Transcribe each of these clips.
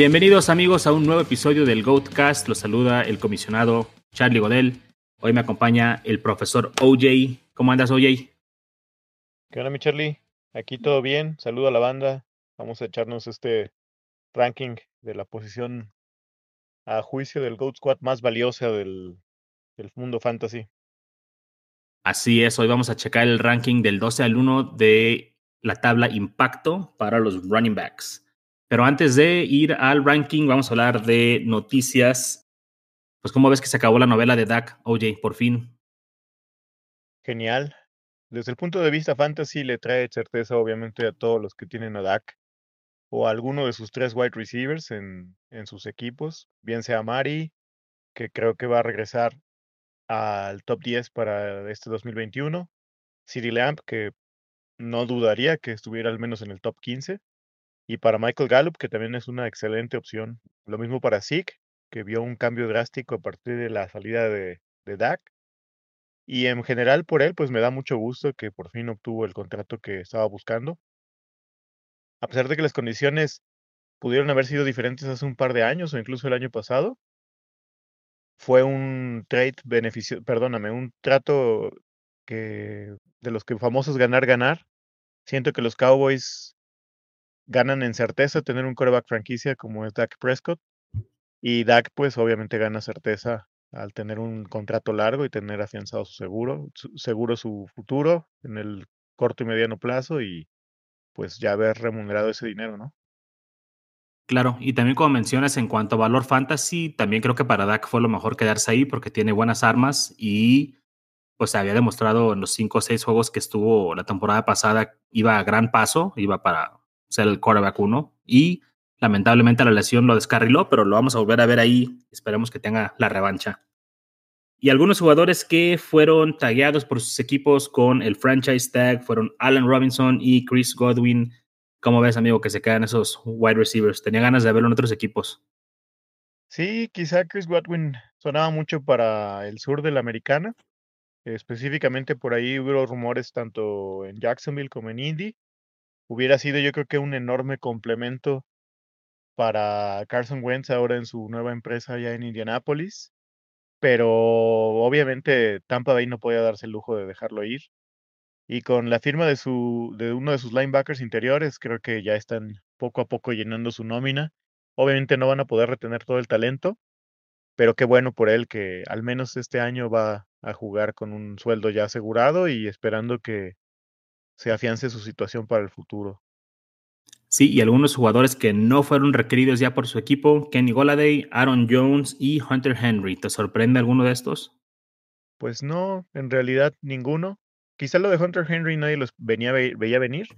Bienvenidos amigos a un nuevo episodio del Goatcast. Los saluda el comisionado Charlie Godel. Hoy me acompaña el profesor OJ. ¿Cómo andas, OJ? ¿Qué onda, mi Charlie? Aquí todo bien. Saludo a la banda. Vamos a echarnos este ranking de la posición a juicio del Goat Squad más valiosa del, del mundo fantasy. Así es, hoy vamos a checar el ranking del 12 al 1 de la tabla impacto para los running backs. Pero antes de ir al ranking, vamos a hablar de noticias. Pues, ¿cómo ves que se acabó la novela de Dak, OJ, por fin? Genial. Desde el punto de vista fantasy, le trae certeza, obviamente, a todos los que tienen a Dak o a alguno de sus tres wide receivers en, en sus equipos, bien sea Mari, que creo que va a regresar al top 10 para este 2021, City Lamp, que no dudaría que estuviera al menos en el top 15, y para Michael Gallup, que también es una excelente opción. Lo mismo para Zeke, que vio un cambio drástico a partir de la salida de, de Dak. Y en general por él, pues me da mucho gusto que por fin obtuvo el contrato que estaba buscando. A pesar de que las condiciones pudieron haber sido diferentes hace un par de años o incluso el año pasado, fue un trade beneficio, perdóname, un trato que de los que famosos ganar ganar. Siento que los Cowboys ganan en certeza tener un coreback franquicia como es Dak Prescott. Y Dak, pues obviamente gana certeza al tener un contrato largo y tener afianzado su seguro, seguro su futuro en el corto y mediano plazo y pues ya haber remunerado ese dinero, ¿no? Claro, y también como mencionas en cuanto a valor fantasy, también creo que para Dak fue lo mejor quedarse ahí porque tiene buenas armas y pues había demostrado en los cinco o seis juegos que estuvo la temporada pasada, iba a gran paso, iba para ser el quarterback uno y lamentablemente la lesión lo descarriló, pero lo vamos a volver a ver ahí. Esperemos que tenga la revancha. Y algunos jugadores que fueron tagueados por sus equipos con el franchise tag fueron Allen Robinson y Chris Godwin. ¿Cómo ves, amigo, que se quedan esos wide receivers? Tenía ganas de verlo en otros equipos. Sí, quizá Chris Godwin sonaba mucho para el sur de la americana. Específicamente por ahí hubo rumores tanto en Jacksonville como en Indy hubiera sido yo creo que un enorme complemento para Carson Wentz ahora en su nueva empresa allá en Indianápolis, pero obviamente Tampa Bay no podía darse el lujo de dejarlo ir. Y con la firma de, su, de uno de sus linebackers interiores, creo que ya están poco a poco llenando su nómina. Obviamente no van a poder retener todo el talento, pero qué bueno por él que al menos este año va a jugar con un sueldo ya asegurado y esperando que se afiance su situación para el futuro. Sí, y algunos jugadores que no fueron requeridos ya por su equipo, Kenny Goladay, Aaron Jones y Hunter Henry. ¿Te sorprende alguno de estos? Pues no, en realidad ninguno. Quizá lo de Hunter Henry nadie los venía, veía venir.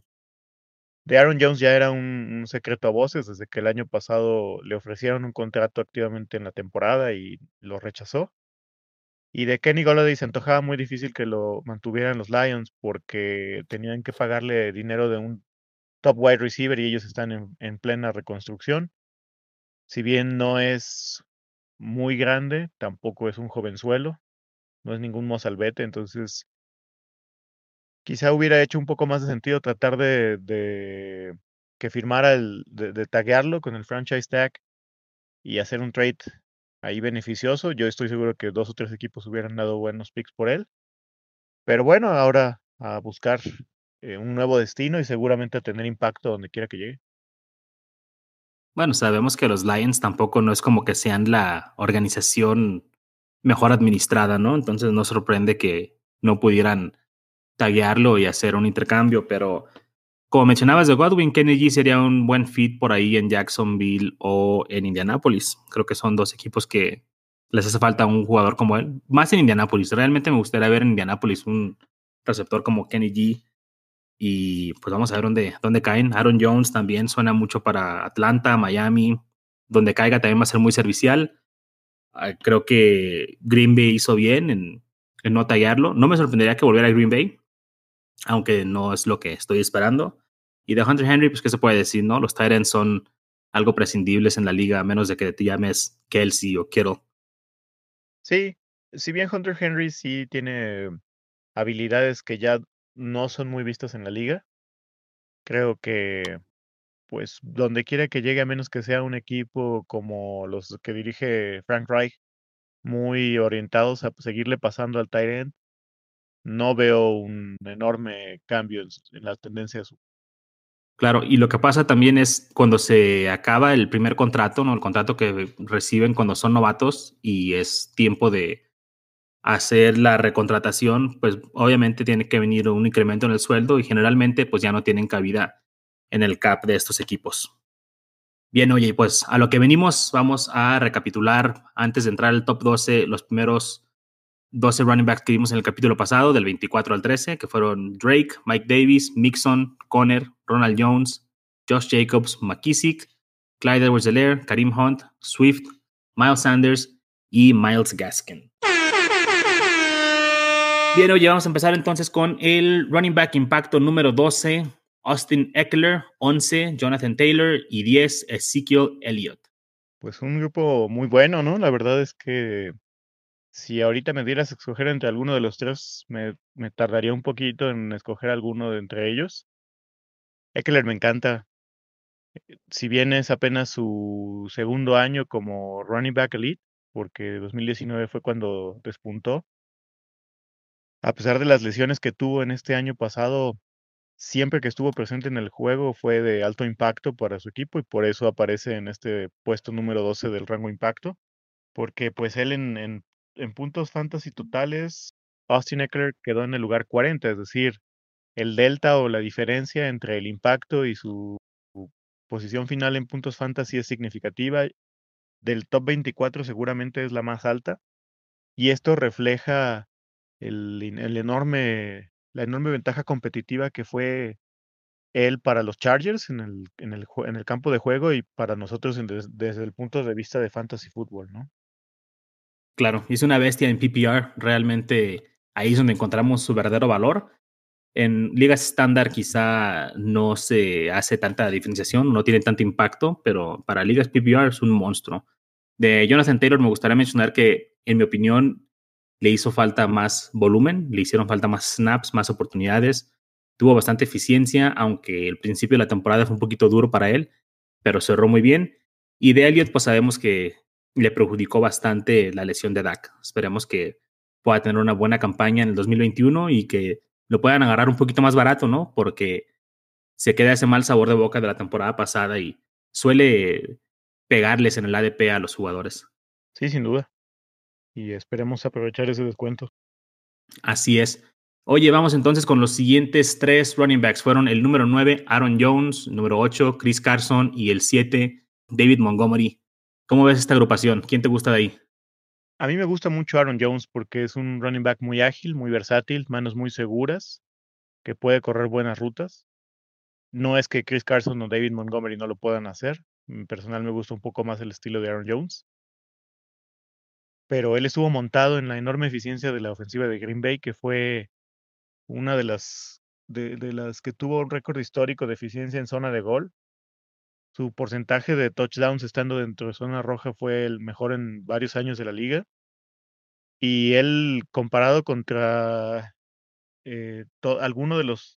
De Aaron Jones ya era un, un, secreto a voces desde que el año pasado le ofrecieron un contrato activamente en la temporada y lo rechazó. Y de Kenny Golladay se antojaba muy difícil que lo mantuvieran los Lions porque tenían que pagarle dinero de un top wide receiver y ellos están en, en plena reconstrucción. Si bien no es muy grande, tampoco es un jovenzuelo, no es ningún mozalbete, entonces quizá hubiera hecho un poco más de sentido tratar de, de que firmara el, de, de taguearlo con el franchise tag y hacer un trade ahí beneficioso. Yo estoy seguro que dos o tres equipos hubieran dado buenos picks por él. Pero bueno, ahora a buscar eh, un nuevo destino y seguramente a tener impacto donde quiera que llegue. Bueno, sabemos que los Lions tampoco no es como que sean la organización mejor administrada, ¿no? Entonces no sorprende que no pudieran taguearlo y hacer un intercambio, pero como mencionabas de Godwin, Kennedy sería un buen fit por ahí en Jacksonville o en Indianapolis. Creo que son dos equipos que les hace falta un jugador como él. Más en Indianapolis. Realmente me gustaría ver en Indianapolis un receptor como Kenny G. Y pues vamos a ver dónde, dónde caen. Aaron Jones también suena mucho para Atlanta, Miami. Donde caiga también va a ser muy servicial. Ah, creo que Green Bay hizo bien en, en no tallarlo. No me sorprendería que volviera a Green Bay, aunque no es lo que estoy esperando. Y de Hunter Henry, pues, ¿qué se puede decir, no? Los Titans son algo prescindibles en la liga, a menos de que te llames Kelsey o Kittle. Sí, si bien Hunter Henry sí tiene habilidades que ya no son muy vistas en la liga, creo que pues donde quiera que llegue, a menos que sea un equipo como los que dirige Frank Reich, muy orientados a seguirle pasando al tight no veo un enorme cambio en, en la tendencia de su Claro, y lo que pasa también es cuando se acaba el primer contrato, ¿no? El contrato que reciben cuando son novatos y es tiempo de hacer la recontratación, pues obviamente tiene que venir un incremento en el sueldo y generalmente pues ya no tienen cabida en el cap de estos equipos. Bien, oye, pues a lo que venimos, vamos a recapitular antes de entrar al top 12 los primeros 12 running backs que vimos en el capítulo pasado, del 24 al 13, que fueron Drake, Mike Davis, Mixon, Conner, Ronald Jones, Josh Jacobs, McKissick, Clyde edwards Karim Hunt, Swift, Miles Sanders y Miles Gaskin. Bien, oye, vamos a empezar entonces con el running back impacto número 12, Austin Eckler, 11, Jonathan Taylor y 10, Ezekiel Elliott. Pues un grupo muy bueno, ¿no? La verdad es que si ahorita me dieras a escoger entre alguno de los tres, me tardaría un poquito en escoger alguno de entre ellos. Eckler me encanta. Eh, si bien es apenas su segundo año como running back elite, porque 2019 fue cuando despuntó, a pesar de las lesiones que tuvo en este año pasado, siempre que estuvo presente en el juego fue de alto impacto para su equipo y por eso aparece en este puesto número 12 del rango impacto, porque pues él en, en en puntos fantasy totales, Austin Eckler quedó en el lugar 40, es decir, el delta o la diferencia entre el impacto y su, posición final en puntos fantasy es significativa. Del top 24 seguramente es la más alta. Y esto refleja el, enorme, la enorme ventaja competitiva que fue él para los Chargers en el, en el, en el campo de juego y para nosotros desde el punto de vista de fantasy fútbol, ¿no? Claro, es una bestia en PPR. Realmente ahí es donde encontramos su verdadero valor. En ligas estándar quizá no se hace tanta diferenciación, no tiene tanto impacto, pero para ligas PPR es un monstruo. De Jonathan Taylor me gustaría mencionar que, en mi opinión, le hizo falta más volumen, le hicieron falta más snaps, más oportunidades. Tuvo bastante eficiencia, aunque el principio de la temporada fue un poquito duro para él, pero cerró muy bien. Y de Elliott, pues sabemos que le perjudicó bastante la lesión de Dak. Esperemos que pueda tener una buena campaña en el 2021 y que lo puedan agarrar un poquito más barato, ¿no? Porque se queda ese mal sabor de boca de la temporada pasada y suele pegarles en el ADP a los jugadores. Sí, sin duda. Y esperemos aprovechar ese descuento. Así es. Oye, vamos entonces con los siguientes tres running backs. Fueron el número 9, Aaron Jones, número 8, Chris Carson y el 7, David Montgomery. ¿Cómo ves esta agrupación? ¿Quién te gusta de ahí? A mí me gusta mucho Aaron Jones porque es un running back muy ágil, muy versátil, manos muy seguras, que puede correr buenas rutas. No es que Chris Carson o David Montgomery no lo puedan hacer. Personal me gusta un poco más el estilo de Aaron Jones. Pero él estuvo montado en la enorme eficiencia de la ofensiva de Green Bay, que fue una de las, de, de las que tuvo un récord histórico de eficiencia en zona de gol. Su porcentaje de touchdowns estando dentro de zona roja fue el mejor en varios años de la liga. Y él, comparado contra eh, alguno de los,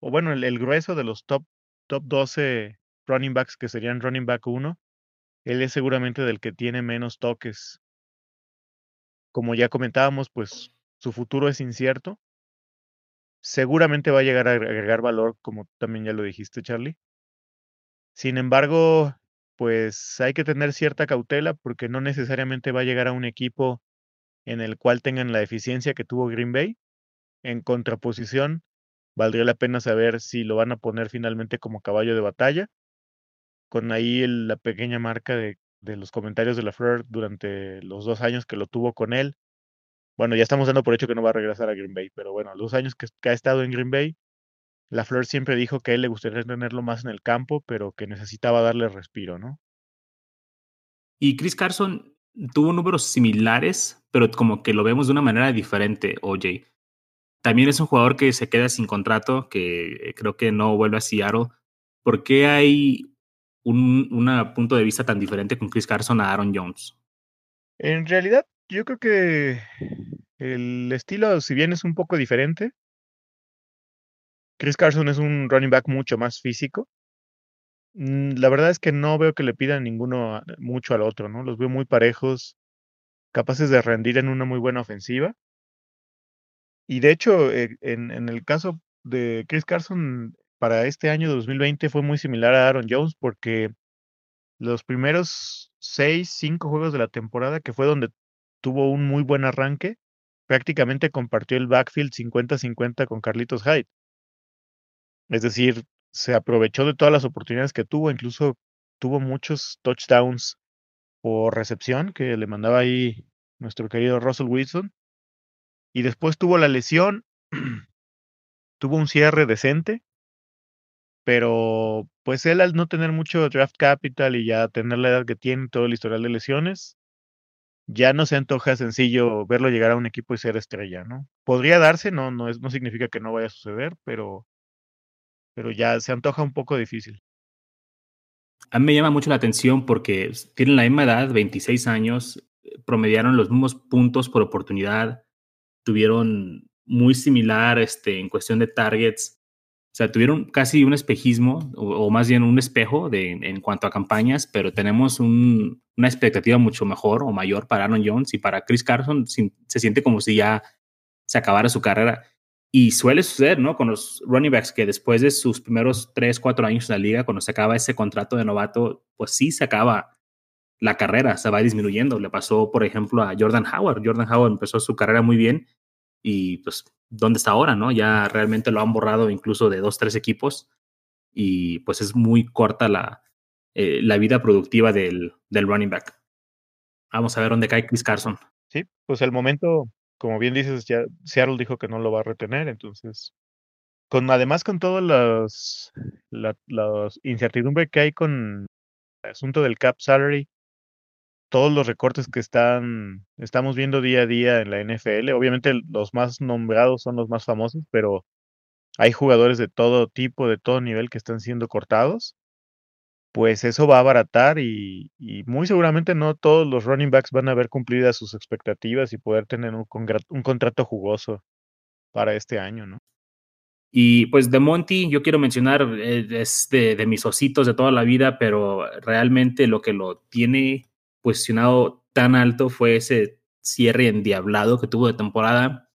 o bueno, el, grueso de los top, top 12 running backs que serían running back 1, él es seguramente del que tiene menos toques. Como ya comentábamos, pues su futuro es incierto. Seguramente va a llegar a agregar valor, como también ya lo dijiste, Charlie. Sin embargo, pues hay que tener cierta cautela porque no necesariamente va a llegar a un equipo en el cual tengan la eficiencia que tuvo Green Bay. En contraposición, valdría la pena saber si lo van a poner finalmente como caballo de batalla, con ahí la pequeña marca de, los comentarios de la Fleur durante los dos años que lo tuvo con él. Bueno, ya estamos dando por hecho que no va a regresar a Green Bay, pero bueno, los años que ha estado en Green Bay, la Flor siempre dijo que a él le gustaría tenerlo más en el campo, pero que necesitaba darle respiro, ¿no? Y Chris Carson tuvo números similares, pero como que lo vemos de una manera diferente, OJ. También es un jugador que se queda sin contrato, que creo que no vuelve a Seattle. ¿Por qué hay un punto de vista tan diferente con Chris Carson a Aaron Jones? En realidad, yo creo que el estilo, si bien es un poco diferente, Chris Carson es un running back mucho más físico. Mm, la verdad es que no veo que le pidan ninguno mucho al otro, ¿no? Los veo muy parejos, capaces de rendir en una muy buena ofensiva. Y de hecho, en, en el caso de Chris Carson, para este año 2020 fue muy similar a Aaron Jones porque los primeros seis, cinco juegos de la temporada, que fue donde tuvo un muy buen arranque, prácticamente compartió el backfield 50-50 con Carlitos Hyde. Es decir, se aprovechó de todas las oportunidades que tuvo, incluso tuvo muchos touchdowns por recepción que le mandaba ahí nuestro querido Russell Wilson. Y después tuvo la lesión, tuvo un cierre decente, pero pues él al no tener mucho draft capital y ya tener la edad que tiene, todo el historial de lesiones, ya no se antoja sencillo verlo llegar a un equipo y ser estrella, ¿no? Podría darse, no, no, es, no significa que no vaya a suceder, pero, pero ya se antoja un poco difícil. A mí me llama mucho la atención porque tienen la misma edad, 26 años, promediaron los mismos puntos por oportunidad, tuvieron muy similar este, en cuestión de targets. O sea, tuvieron casi un espejismo, o, más bien un espejo de, en cuanto a campañas, pero tenemos un, una expectativa mucho mejor o mayor para Aaron Jones y para Chris Carson. Se siente como si ya se acabara su carrera. Y suele suceder, ¿no? Con los running backs que después de sus primeros 3, 4 años en la liga, cuando se acaba ese contrato de novato, pues sí se acaba la carrera, se va disminuyendo. Le pasó, por ejemplo, a Jordan Howard. Jordan Howard empezó su carrera muy bien y pues, ¿dónde está ahora, no? Ya realmente lo han borrado incluso de dos, tres equipos y pues es muy corta la, eh, la vida productiva del, del running back. Vamos a ver dónde cae Chris Carson. Sí, pues el momento como bien dices, Seattle dijo que no lo va a retener, entonces, con además con todas las, la, incertidumbre que hay con el asunto del cap salary, todos los recortes que están, estamos viendo día a día en la NFL, obviamente los más nombrados son los más famosos, pero hay jugadores de todo tipo, de todo nivel que están siendo cortados pues eso va a abaratar y, muy seguramente no todos los running backs van a ver cumplidas sus expectativas y poder tener un, un contrato jugoso para este año, ¿no? Y pues de Monty, yo quiero mencionar, eh, es de, de, mis ositos de toda la vida, pero realmente lo que lo tiene posicionado tan alto fue ese cierre endiablado que tuvo de temporada.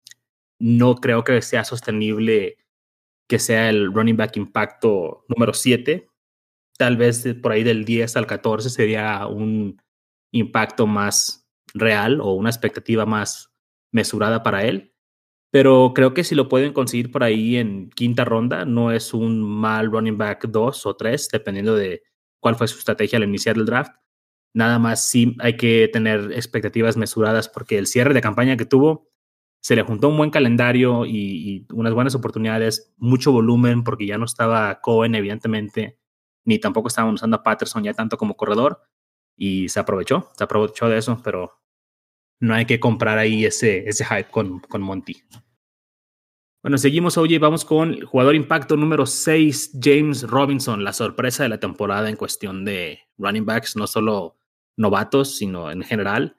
No creo que sea sostenible que sea el running back impacto número 7 tal vez por ahí del 10 al 14 sería un impacto más real o una expectativa más mesurada para él. Pero creo que si lo pueden conseguir por ahí en quinta ronda, no es un mal running back 2 o 3, dependiendo de cuál fue su estrategia al iniciar el draft. Nada más sí hay que tener expectativas mesuradas porque el cierre de campaña que tuvo se le juntó un buen calendario y, y unas buenas oportunidades, mucho volumen porque ya no estaba Cohen, evidentemente ni tampoco estaban usando a Patterson ya tanto como corredor y se aprovechó, se aprovechó de eso, pero no hay que comprar ahí ese, ese hype con, con Monty. Bueno, seguimos, oye, vamos con el jugador impacto número 6, James Robinson, la sorpresa de la temporada en cuestión de running backs, no solo novatos, sino en general.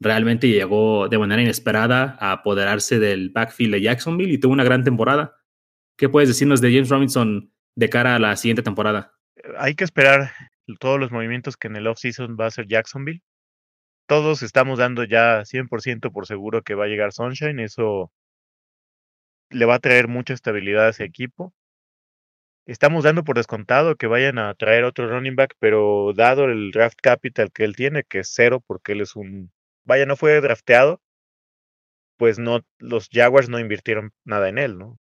Realmente llegó de manera inesperada a apoderarse del backfield de Jacksonville y tuvo una gran temporada. ¿Qué puedes decirnos de James Robinson de cara a la siguiente temporada? Hay que esperar todos los movimientos que en el off-season va a hacer Jacksonville. Todos estamos dando ya 100% por seguro que va a llegar Sunshine. Eso le va a traer mucha estabilidad a ese equipo. Estamos dando por descontado que vayan a traer otro running back, pero dado el draft capital que él tiene, que es cero, porque él es un. Vaya, no fue drafteado, pues no, los Jaguars no invirtieron nada en él, ¿no?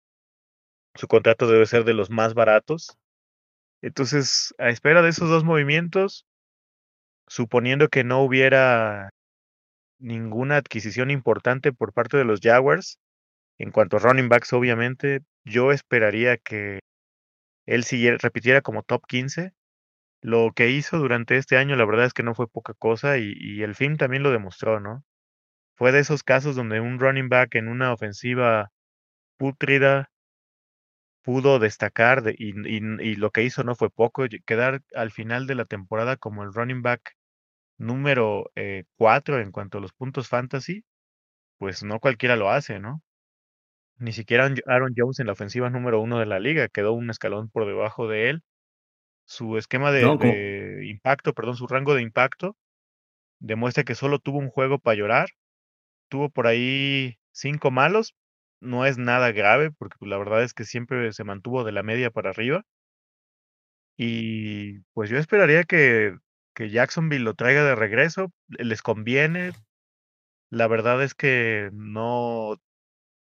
Su contrato debe ser de los más baratos entonces, a espera de esos dos movimientos, suponiendo que no hubiera ninguna adquisición importante por parte de los Jaguars, en cuanto a running backs, obviamente, yo esperaría que él siguiera, repitiera como top 15. Lo que hizo durante este año, la verdad es que no fue poca cosa y, y el film también lo demostró, ¿no? Fue de esos casos donde un running back en una ofensiva pútrida pudo destacar de, y, y, y, lo que hizo no fue poco, quedar al final de la temporada como el running back número 4 eh, en cuanto a los puntos fantasy, pues no cualquiera lo hace, ¿no? Ni siquiera Aaron Jones en la ofensiva número uno de la liga quedó un escalón por debajo de él. Su esquema de, impacto, perdón, su rango de impacto demuestra que solo tuvo un juego para llorar. Tuvo por ahí cinco malos. No es nada grave, porque pues, la verdad es que siempre se mantuvo de la media para arriba. Y pues yo esperaría que, que Jacksonville lo traiga de regreso. Les conviene. La verdad es que no,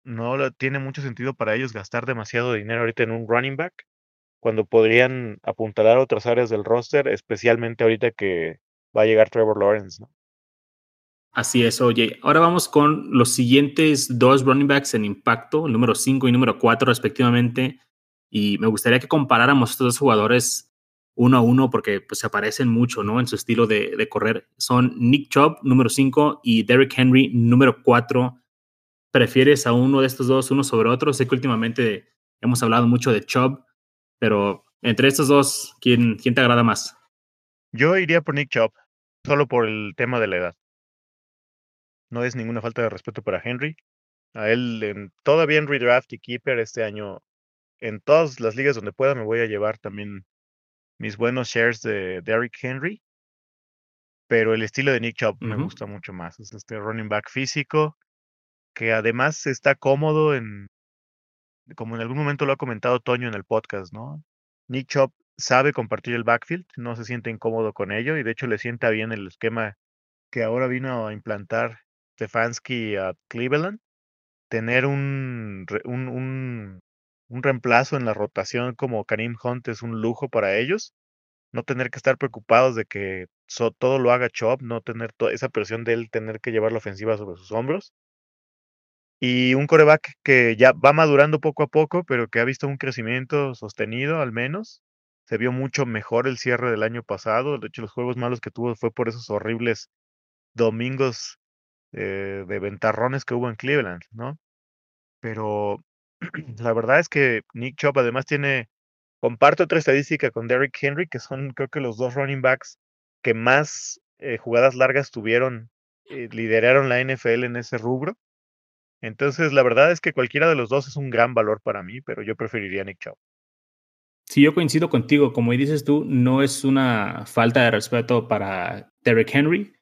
no tiene mucho sentido para ellos gastar demasiado dinero ahorita en un running back, cuando podrían apuntalar otras áreas del roster, especialmente ahorita que va a llegar Trevor Lawrence, ¿no? Así es, oye. Ahora vamos con los siguientes dos running backs en impacto, número 5 y número 4 respectivamente. Y me gustaría que comparáramos estos dos jugadores uno a uno porque pues, se parecen mucho ¿no? en su estilo de, de correr. Son Nick Chubb, número 5, y Derrick Henry, número 4. ¿Prefieres a uno de estos dos, uno sobre otro? Sé que últimamente hemos hablado mucho de Chubb, pero entre estos dos, ¿quién, quién te agrada más? Yo iría por Nick Chubb, solo por el tema de la edad. No es ninguna falta de respeto para Henry. A él en, todavía en redraft y keeper este año, en todas las ligas donde pueda, me voy a llevar también mis buenos shares de Derrick Henry. Pero el estilo de Nick Chubb me gusta mucho más. Es este running back físico que además está cómodo en, como en algún momento lo ha comentado Toño en el podcast, ¿no? Nick Chubb sabe compartir el backfield, no se siente incómodo con ello y de hecho le sienta bien el esquema que ahora vino a implantar Stefanski a Cleveland, tener un, un, un, reemplazo en la rotación como Karim Hunt es un lujo para ellos. No tener que estar preocupados de que todo lo haga Chop, no tener esa presión de él tener que llevar la ofensiva sobre sus hombros. Y un coreback que ya va madurando poco a poco, pero que ha visto un crecimiento sostenido al menos. Se vio mucho mejor el cierre del año pasado. De hecho, los juegos malos que tuvo fue por esos horribles domingos eh, de ventarrones que hubo en Cleveland, ¿no? Pero la verdad es que Nick Chubb además tiene, comparte otra estadística con Derrick Henry, que son creo que los dos running backs que más eh, jugadas largas tuvieron, eh, lideraron la NFL en ese rubro. Entonces, la verdad es que cualquiera de los dos es un gran valor para mí, pero yo preferiría Nick Chubb. Sí, yo coincido contigo. Como dices tú, no es una falta de respeto para Derrick Henry,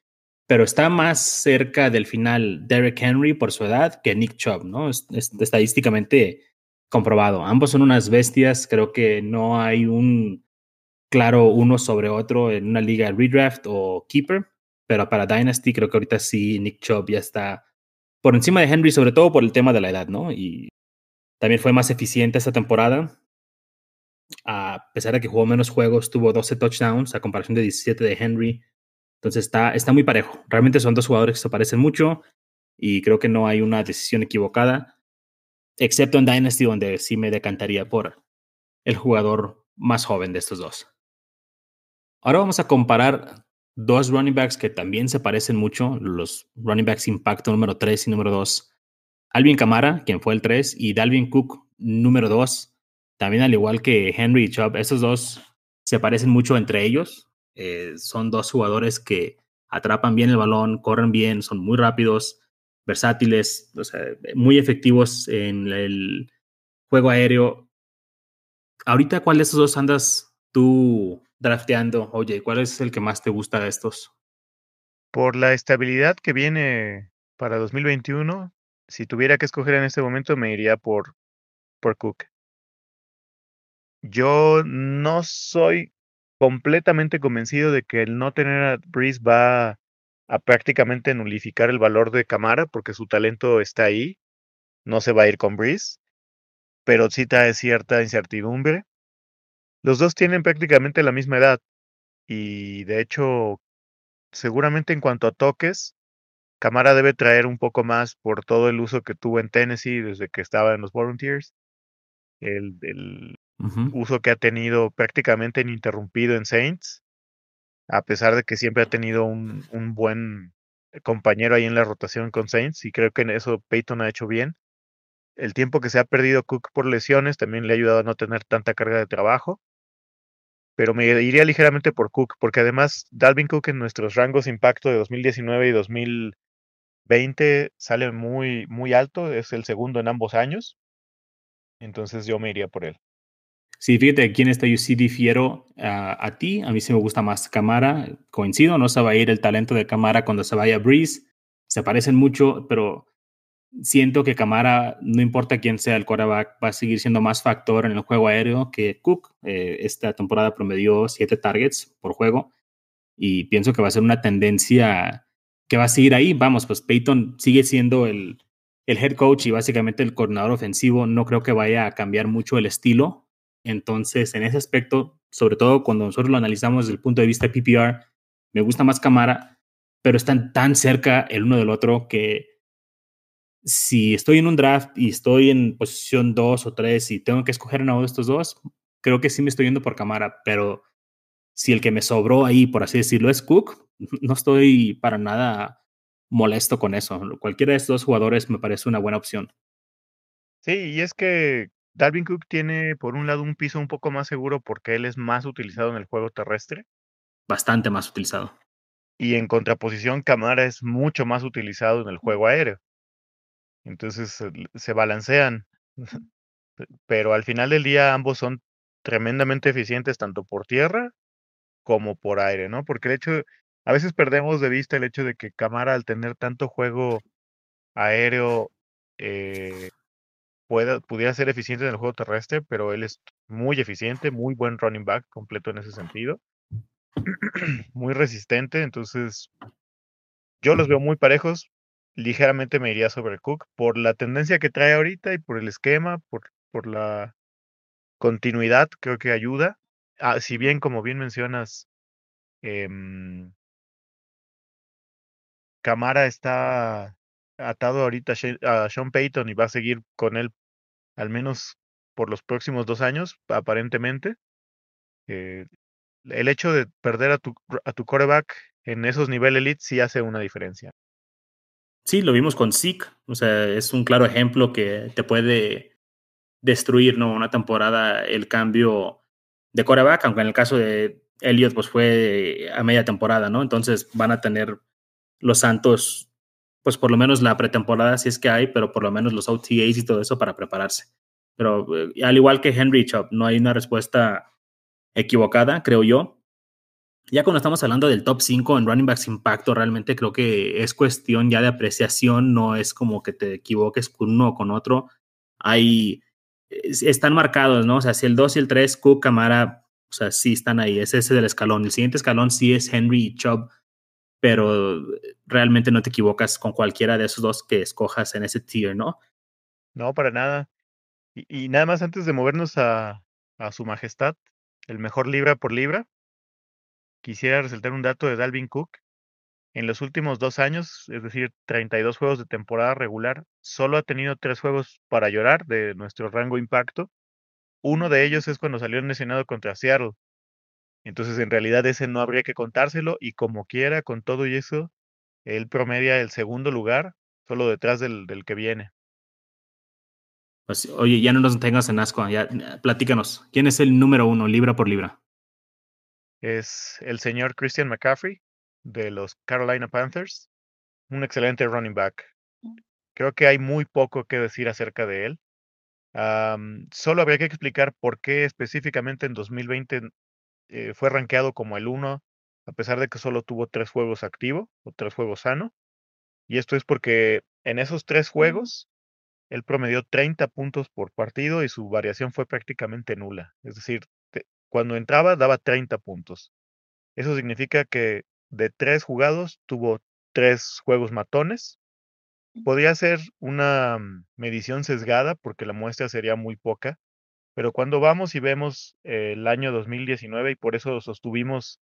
pero está más cerca del final Derrick Henry por su edad que Nick Chubb, ¿no? Es, estadísticamente comprobado. Ambos son unas bestias, creo que no hay un claro uno sobre otro en una liga redraft o keeper, pero para Dynasty creo que ahorita sí Nick Chubb ya está por encima de Henry, sobre todo por el tema de la edad, ¿no? Y también fue más eficiente esta temporada. A pesar de que jugó menos juegos, tuvo 12 touchdowns a comparación de 17 de Henry. Entonces está, está muy parejo. Realmente son dos jugadores que se parecen mucho y creo que no hay una decisión equivocada, excepto en Dynasty, donde sí me decantaría por el jugador más joven de estos dos. Ahora vamos a comparar dos running backs que también se parecen mucho, los running backs impacto número 3 y número 2. Alvin Kamara, quien fue el 3, y Dalvin Cook, número 2. También al igual que Henry y Chubb, estos dos se parecen mucho entre ellos. Eh, son dos jugadores que atrapan bien el balón, corren bien, son muy rápidos, versátiles, muy efectivos en el juego aéreo. Ahorita, ¿cuál de estos dos andas tú drafteando? Oye, ¿cuál es el que más te gusta de estos? Por la estabilidad que viene para 2021, si tuviera que escoger en este momento, me iría por, por Cook. Yo no soy completamente convencido de que el no tener a Breeze va a prácticamente nulificar el valor de Camara porque su talento está ahí. No se va a ir con Breeze, pero sí trae cierta incertidumbre. Los dos tienen prácticamente la misma edad y de hecho, seguramente en cuanto a toques, Camara debe traer un poco más por todo el uso que tuvo en Tennessee desde que estaba en los Volunteers. El, el, uso que ha tenido prácticamente ininterrumpido en Saints, a pesar de que siempre ha tenido un, un buen compañero ahí en la rotación con Saints, y creo que en eso Peyton ha hecho bien. El tiempo que se ha perdido Cook por lesiones también le ha ayudado a no tener tanta carga de trabajo. Pero me iría ligeramente por Cook, porque además Dalvin Cook en nuestros rangos impacto de 2019 y 2020 sale muy, muy alto, es el segundo en ambos años. Entonces yo me iría por él. Sí, fíjate, aquí en esta yo sí difiero a ti. A mí sí me gusta más Camara. Coincido, no se va a ir el talento de Camara cuando se vaya Breeze. Se parecen mucho, pero siento que Camara, no importa quién sea el quarterback, va a seguir siendo más factor en el juego aéreo que Cook. Eh, esta temporada promedió siete targets por juego y pienso que va a ser una tendencia que va a seguir ahí. Vamos, pues Peyton sigue siendo el, el head coach y básicamente el coordinador ofensivo. No creo que vaya a cambiar mucho el estilo entonces, en ese aspecto, sobre todo cuando nosotros lo analizamos desde el punto de vista PPR, me gusta más Camara, pero están tan cerca el uno del otro que si estoy en un draft y estoy en posición 2 o 3 y tengo que escoger uno de estos dos, creo que sí me estoy yendo por Camara, pero si el que me sobró ahí, por así decirlo, es Cook, no estoy para nada molesto con eso. Cualquiera de estos dos jugadores me parece una buena opción. Sí, y es que Dalvin Cook tiene, por un lado, un piso un poco más seguro porque él es más utilizado en el juego terrestre. Bastante más utilizado. Y en contraposición, Camara es mucho más utilizado en el juego aéreo. Entonces se balancean. Pero al final del día ambos son tremendamente eficientes tanto por tierra como por aire, ¿no? Porque el hecho, a veces perdemos de vista el hecho de que Camara al tener tanto juego aéreo eh, pudiera ser eficiente en el juego terrestre, pero él es muy eficiente, muy buen running back completo en ese sentido. muy resistente, entonces yo los veo muy parejos. Ligeramente me iría sobre Cook por la tendencia que trae ahorita y por el esquema, por, por la continuidad, creo que ayuda. Ah, si bien, como bien mencionas, em, Camara está atado ahorita a Sean Payton y va a seguir con él al menos por los próximos dos años, aparentemente. Eh, el hecho de perder a tu, a tu coreback en esos niveles elite sí hace una diferencia. Sí, lo vimos con Zeke. O sea, es un claro ejemplo que te puede destruir, ¿no? Una temporada el cambio de coreback, aunque en el caso de Elliot, pues fue a media temporada, ¿no? Entonces van a tener los Santos pues por lo menos la pretemporada si es que hay, pero por lo menos los OTAs y todo eso para prepararse. Pero eh, al igual que Henry Chop, no hay una respuesta equivocada, creo yo. Ya cuando estamos hablando del top 5 en running backs impacto, realmente creo que es cuestión ya de apreciación, no es como que te equivoques con uno o con otro. Hay, están marcados, ¿no? O sea, si el 2 y el 3, Cook, Camara, o sea, sí están ahí, es ese del escalón. El siguiente escalón sí es Henry y Chubb pero realmente no te equivocas con cualquiera de esos dos que escojas en ese tier, ¿no? No, para nada. Y, nada más antes de movernos a, a, su majestad, el mejor libra por libra, quisiera resaltar un dato de Dalvin Cook. En los últimos dos años, es decir, 32 juegos de temporada regular, solo ha tenido tres juegos para llorar de nuestro rango impacto. Uno de ellos es cuando salió lesionado contra Seattle, entonces, en realidad ese no habría que contárselo y como quiera, con todo y eso, él promedia el segundo lugar, solo detrás del, del que viene. Pues, oye, ya no nos tengas en asco, ya platícanos. ¿Quién es el número uno, libra por libra? Es el señor Christian McCaffrey de los Carolina Panthers, un excelente running back. Creo que hay muy poco que decir acerca de él. solo habría que explicar por qué específicamente en 2020 eh, fue rankeado como el 1, a pesar de que solo tuvo tres juegos activos o tres juegos sano. Y esto es porque en esos tres juegos él promedió 30 puntos por partido y su variación fue prácticamente nula. Es decir, cuando entraba daba 30 puntos. Eso significa que de tres jugados tuvo tres juegos matones. Podría ser una mm, medición sesgada porque la muestra sería muy poca, pero cuando vamos y vemos el año 2019 y por eso sostuvimos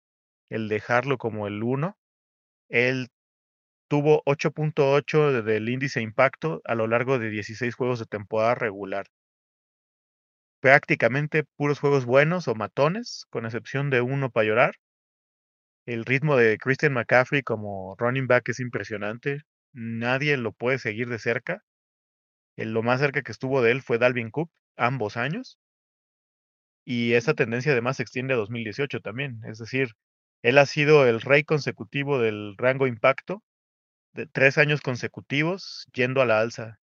el dejarlo como el 1, él tuvo 8.8 del índice impacto a lo largo de 16 juegos de temporada regular. Prácticamente puros juegos buenos o matones, con excepción de uno para llorar. El ritmo de Christian McCaffrey como running back es impresionante. Nadie lo puede seguir de cerca. lo más cerca que estuvo de él fue Dalvin Cook, ambos años. Y esa tendencia además se extiende a 2018 también. Es decir, él ha sido el rey consecutivo del rango impacto de tres años consecutivos yendo a la alza.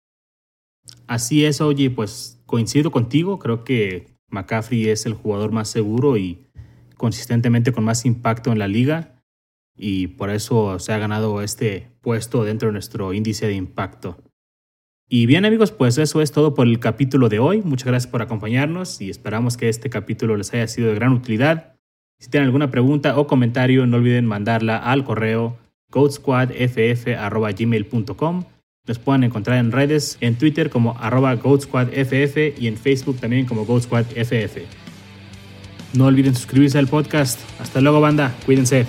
Así es, oye, pues coincido contigo. Creo que McCaffrey es el jugador más seguro y consistentemente con más impacto en la liga y por eso se ha ganado este puesto dentro de nuestro índice de impacto. Y bien amigos, pues eso es todo por el capítulo de hoy. Muchas gracias por acompañarnos y esperamos que este capítulo les haya sido de gran utilidad. Si tienen alguna pregunta o comentario, no olviden mandarla al correo goatsquadff.gmail.com. Nos pueden encontrar en redes, en Twitter como arroba goatsquadff y en Facebook también como goatsquadff. No olviden suscribirse al podcast. Hasta luego banda, cuídense.